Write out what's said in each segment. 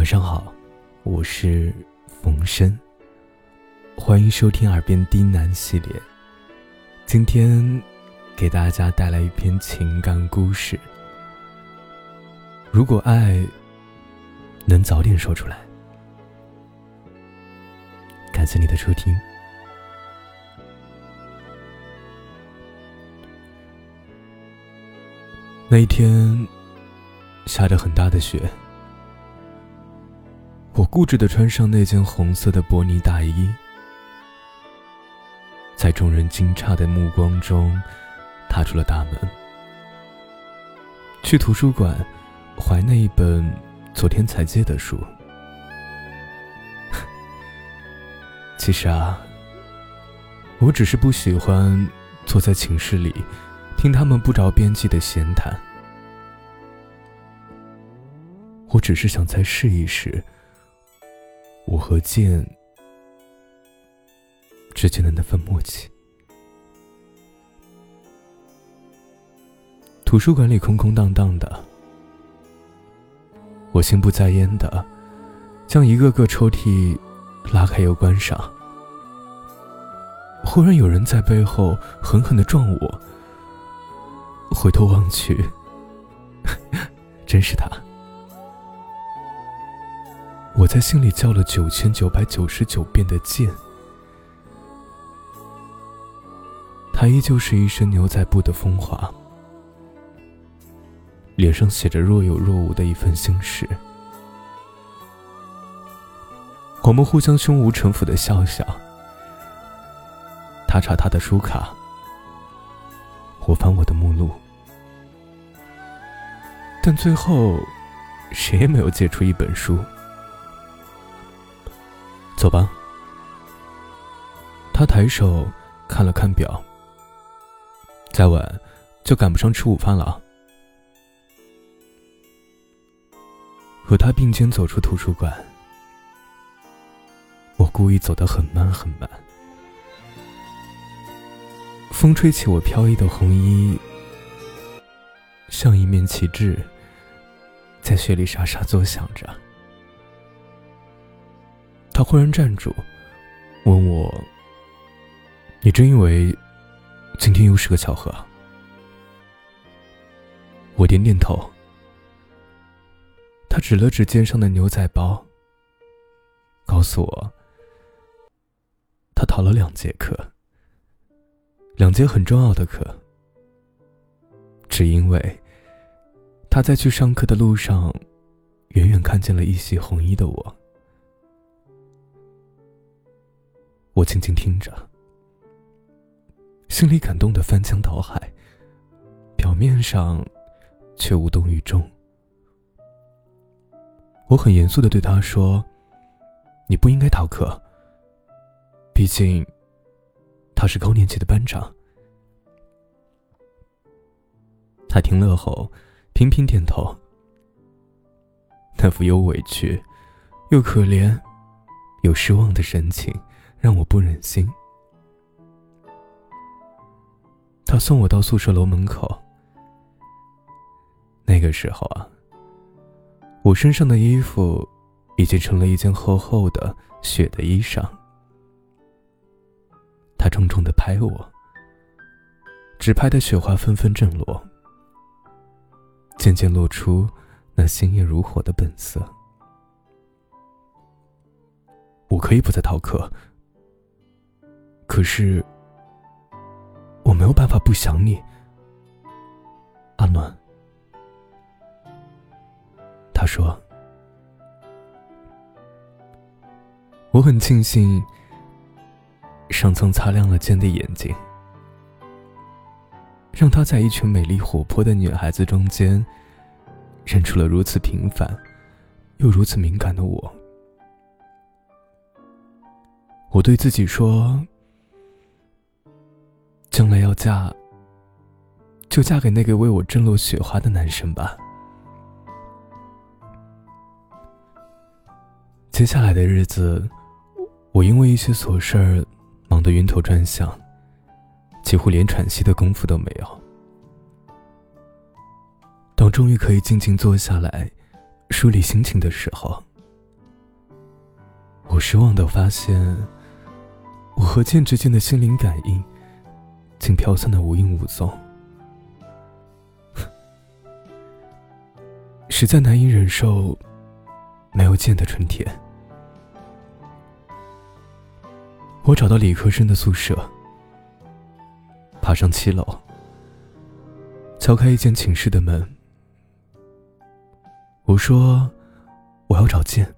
晚上好，我是冯生，欢迎收听《耳边低喃》系列。今天给大家带来一篇情感故事。如果爱能早点说出来，感谢你的收听。那一天，下着很大的雪。我固执的穿上那件红色的薄呢大衣，在众人惊诧的目光中，踏出了大门，去图书馆，怀那一本昨天才借的书。其实啊，我只是不喜欢坐在寝室里，听他们不着边际的闲谈。我只是想再试一试。我和剑之间的那份默契。图书馆里空空荡荡的，我心不在焉的将一个个抽屉拉开又关上。忽然有人在背后狠狠的撞我，回头望去，真是他。我在心里叫了九千九百九十九遍的贱，他依旧是一身牛仔布的风华，脸上写着若有若无的一份心事。我们互相胸无城府的笑笑，他查他的书卡，我翻我的目录，但最后，谁也没有借出一本书。走吧。他抬手看了看表，再晚就赶不上吃午饭了。和他并肩走出图书馆，我故意走得很慢很慢。风吹起我飘逸的红衣，像一面旗帜，在雪里沙沙作响着。他忽然站住，问我：“你真以为今天又是个巧合？”我点点头。他指了指肩上的牛仔包，告诉我：“他逃了两节课，两节很重要的课，只因为他在去上课的路上，远远看见了一袭红衣的我。”我静静听着，心里感动的翻江倒海，表面上却无动于衷。我很严肃的对他说：“你不应该逃课，毕竟他是高年级的班长。”他听了后频频点头，那副又委屈、又可怜、又失望的神情。让我不忍心。他送我到宿舍楼门口。那个时候啊，我身上的衣服已经成了一件厚厚的雪的衣裳。他重重的拍我，只拍的雪花纷纷震落，渐渐露出那星夜如火的本色。我可以不再逃课。可是，我没有办法不想你，阿暖。他说：“我很庆幸，上苍擦亮了剑的眼睛，让他在一群美丽活泼的女孩子中间，认出了如此平凡又如此敏感的我。”我对自己说。将来要嫁，就嫁给那个为我震落雪花的男生吧。接下来的日子，我因为一些琐事儿忙得晕头转向，几乎连喘息的功夫都没有。当终于可以静静坐下来梳理心情的时候，我失望的发现，我和剑之间的心灵感应，竟飘散的无影无踪。实在难以忍受没有剑的春天。我找到理科生的宿舍，爬上七楼，敲开一间寝室的门。我说：“我要找剑。”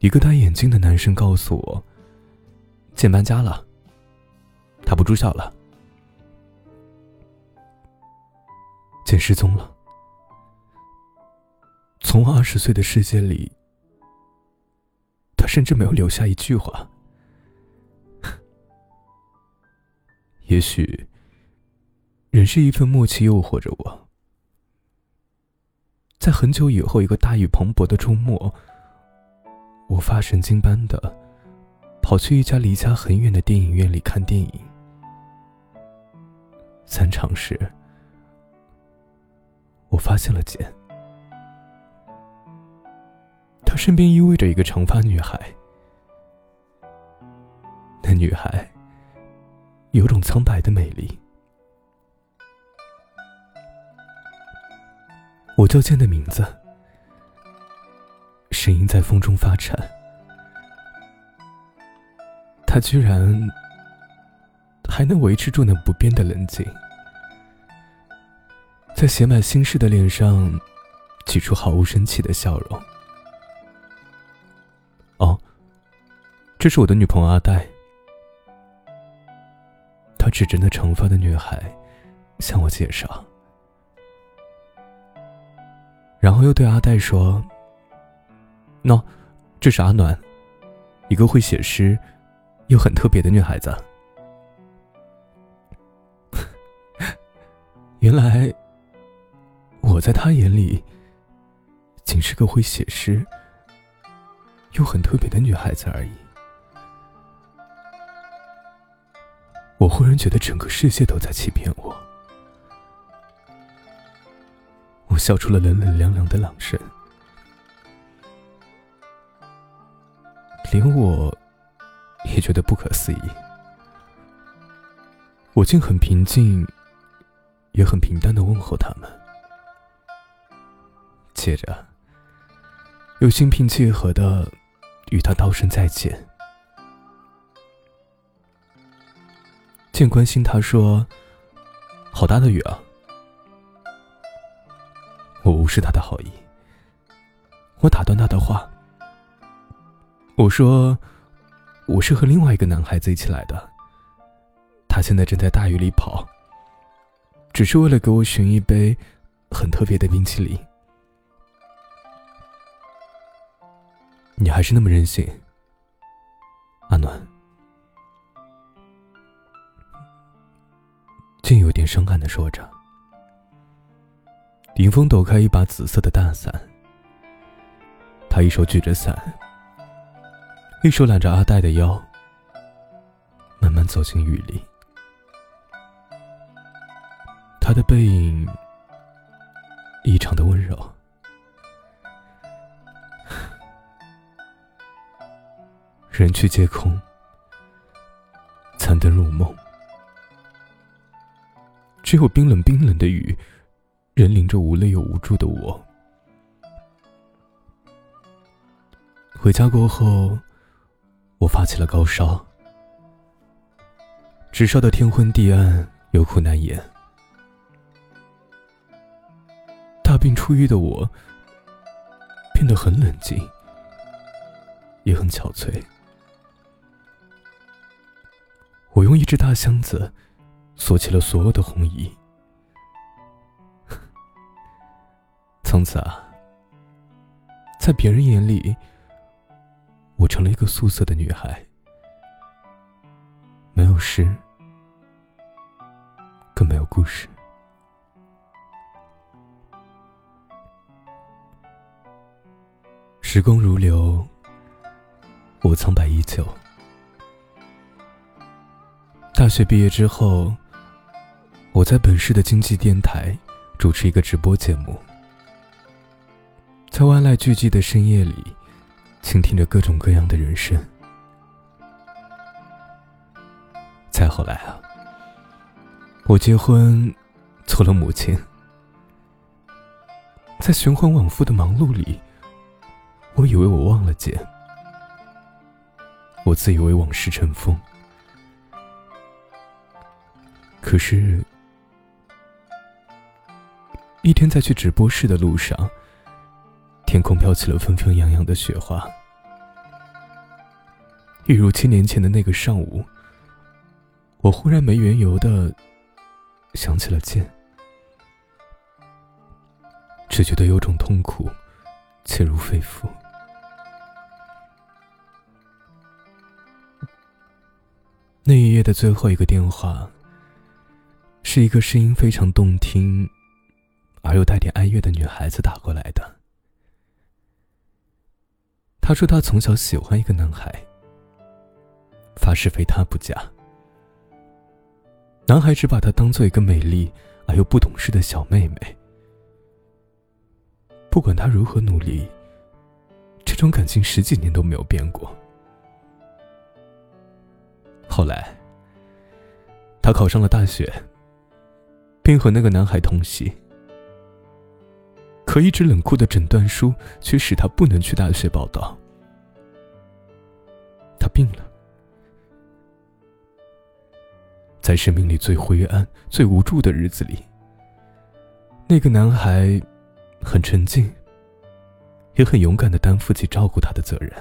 一个戴眼镜的男生告诉我：“剑搬家了，他不住校了，剑失踪了。从二十岁的世界里。”他甚至没有留下一句话。也许，人是一份默契诱惑着我，在很久以后一个大雨磅礴的周末，我发神经般的跑去一家离家很远的电影院里看电影。散场时，我发现了简。他身边依偎着一个长发女孩，那女孩有种苍白的美丽。我叫简的名字，声音在风中发颤。他居然还能维持住那不变的冷静，在写满心事的脸上挤出毫无生气的笑容。哦这是我的女朋友阿黛。他指着那长发的女孩，向我介绍，然后又对阿黛说：“喏，这是阿暖，一个会写诗又很特别的女孩子。原来，我在他眼里，仅是个会写诗又很特别的女孩子而已。”我忽然觉得整个世界都在欺骗我，我笑出了冷冷凉凉的朗声，连我也觉得不可思议。我竟很平静，也很平淡的问候他们，接着又心平气和的与他道声再见。见关心，他说：“好大的雨啊！”我无视他的好意，我打断他的话。我说：“我是和另外一个男孩子一起来的，他现在正在大雨里跑，只是为了给我寻一杯很特别的冰淇淋。”你还是那么任性，阿暖。竟有点伤感的说着，林峰抖开一把紫色的大伞。他一手举着伞，一手揽着阿黛的腰，慢慢走进雨里。他的背影异常的温柔。人去街空，残灯入梦。只有冰冷冰冷的雨，仍淋着无泪又无助的我。回家过后，我发起了高烧，直烧的天昏地暗，有苦难言。大病初愈的我，变得很冷静，也很憔悴。我用一只大箱子。锁起了所有的红衣。从此啊，在别人眼里，我成了一个素色的女孩，没有诗，更没有故事。时光如流，我苍白依旧。大学毕业之后。我在本市的经济电台主持一个直播节目，在万籁俱寂的深夜里，倾听着各种各样的人生。再后来啊，我结婚，做了母亲，在循环往复的忙碌里，我以为我忘了剑，我自以为往事成风，可是，一天在去直播室的路上，天空飘起了纷纷扬扬的雪花，一如七年前的那个上午。我忽然没缘由的想起了剑，只觉得有种痛苦切入肺腑。那一夜的最后一个电话，是一个声音非常动听而又带点哀乐的女孩子打过来的。她说她从小喜欢一个男孩，发誓非他不嫁。男孩只把她当做一个美丽而又不懂事的小妹妹，不管她如何努力，这种感情十几年都没有变过。后来，她考上了大学，并和那个男孩同系，可一直冷酷的诊断书却使她不能去大学报道。她病了。在生命里最灰暗、最无助的日子里，那个男孩很沉静，也很勇敢的担负起照顾她的责任，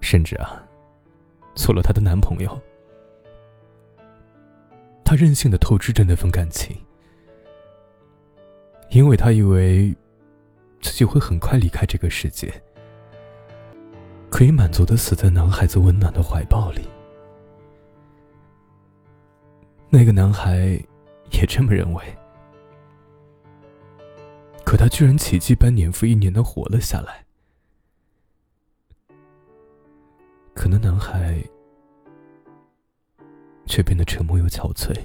甚至啊，做了她的男朋友。他任性的透支着那份感情，因为他以为自己会很快离开这个世界，可以满足的死在男孩子温暖的怀抱里。那个男孩也这么认为，可他居然奇迹般年复一年的活了下来。可那男孩却变得沉默又憔悴。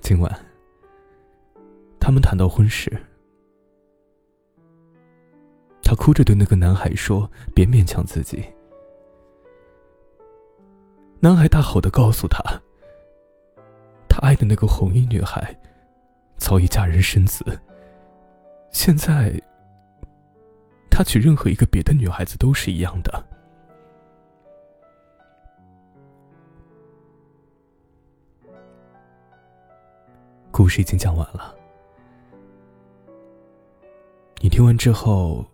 今晚，他们谈到婚事，他哭着对那个男孩说：“别勉强自己。”男孩大吼的告诉他：“他爱的那个红衣女孩，早已嫁人生子。现在，他娶任何一个别的女孩子都是一样的。”故事已经讲完了，你听完之后，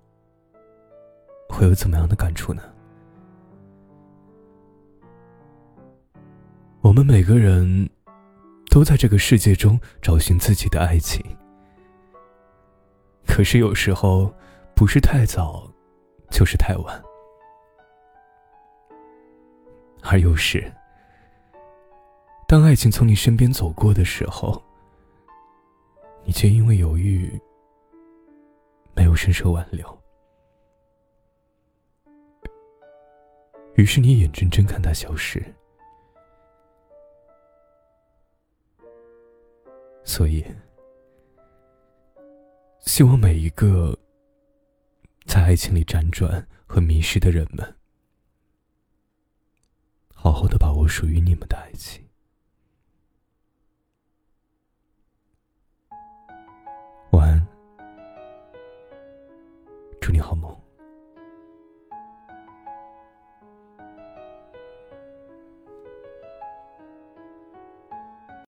会有怎么样的感触呢？我们每个人都在这个世界中找寻自己的爱情，可是有时候不是太早，就是太晚，而有时，当爱情从你身边走过的时候，你却因为犹豫，没有伸手挽留，于是你眼睁睁看它消失。所以，希望每一个在爱情里辗转和迷失的人们，好好的把握属于你们的爱情。晚安，祝你好梦。